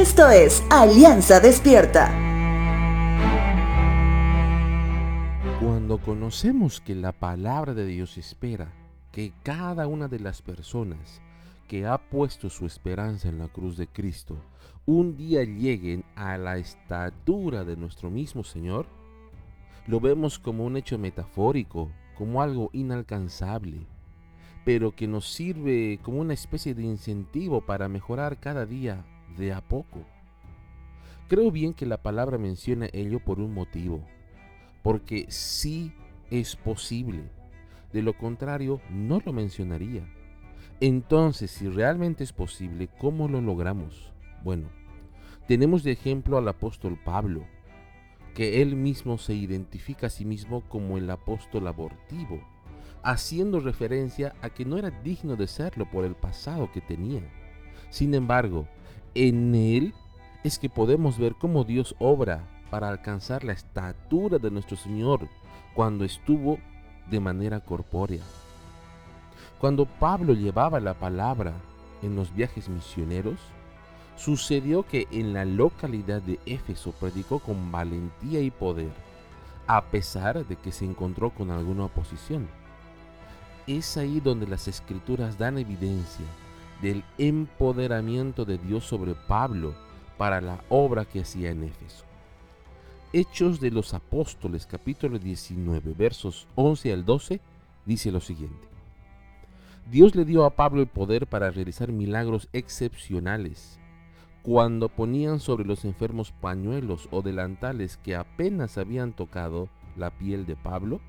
Esto es Alianza Despierta. Cuando conocemos que la palabra de Dios espera que cada una de las personas que ha puesto su esperanza en la cruz de Cristo un día lleguen a la estatura de nuestro mismo Señor, lo vemos como un hecho metafórico, como algo inalcanzable, pero que nos sirve como una especie de incentivo para mejorar cada día de a poco. Creo bien que la palabra menciona ello por un motivo, porque sí es posible. De lo contrario, no lo mencionaría. Entonces, si realmente es posible, ¿cómo lo logramos? Bueno, tenemos de ejemplo al apóstol Pablo, que él mismo se identifica a sí mismo como el apóstol abortivo, haciendo referencia a que no era digno de serlo por el pasado que tenía. Sin embargo, en él es que podemos ver cómo Dios obra para alcanzar la estatura de nuestro Señor cuando estuvo de manera corpórea. Cuando Pablo llevaba la palabra en los viajes misioneros, sucedió que en la localidad de Éfeso predicó con valentía y poder, a pesar de que se encontró con alguna oposición. Es ahí donde las escrituras dan evidencia del empoderamiento de Dios sobre Pablo para la obra que hacía en Éfeso. Hechos de los Apóstoles capítulo 19 versos 11 al 12 dice lo siguiente. Dios le dio a Pablo el poder para realizar milagros excepcionales. Cuando ponían sobre los enfermos pañuelos o delantales que apenas habían tocado la piel de Pablo,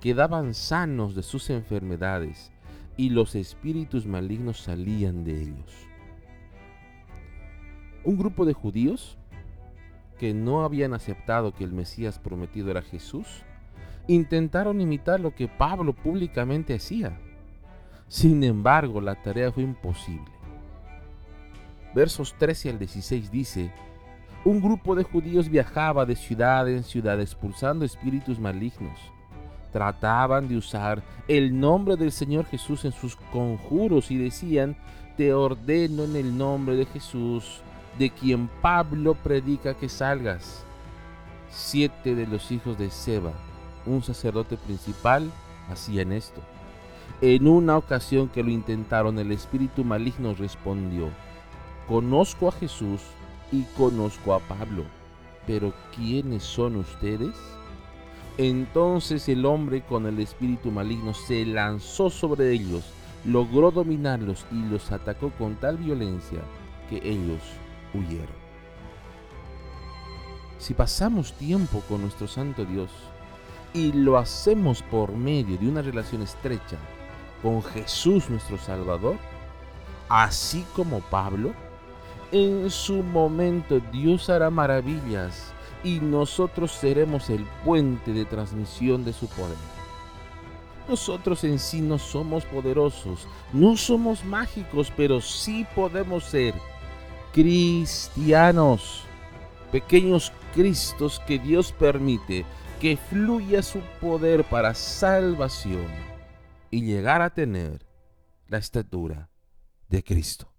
quedaban sanos de sus enfermedades y los espíritus malignos salían de ellos. Un grupo de judíos que no habían aceptado que el Mesías prometido era Jesús, intentaron imitar lo que Pablo públicamente hacía. Sin embargo, la tarea fue imposible. Versos 13 al 16 dice, un grupo de judíos viajaba de ciudad en ciudad expulsando espíritus malignos trataban de usar el nombre del Señor Jesús en sus conjuros y decían, te ordeno en el nombre de Jesús, de quien Pablo predica que salgas. Siete de los hijos de Seba, un sacerdote principal, hacían esto. En una ocasión que lo intentaron, el espíritu maligno respondió, conozco a Jesús y conozco a Pablo, pero ¿quiénes son ustedes? Entonces el hombre con el espíritu maligno se lanzó sobre ellos, logró dominarlos y los atacó con tal violencia que ellos huyeron. Si pasamos tiempo con nuestro Santo Dios y lo hacemos por medio de una relación estrecha con Jesús nuestro Salvador, así como Pablo, en su momento Dios hará maravillas y nosotros seremos el puente de transmisión de su poder. Nosotros en sí no somos poderosos, no somos mágicos, pero sí podemos ser cristianos, pequeños cristos que Dios permite que fluya su poder para salvación y llegar a tener la estatura de Cristo.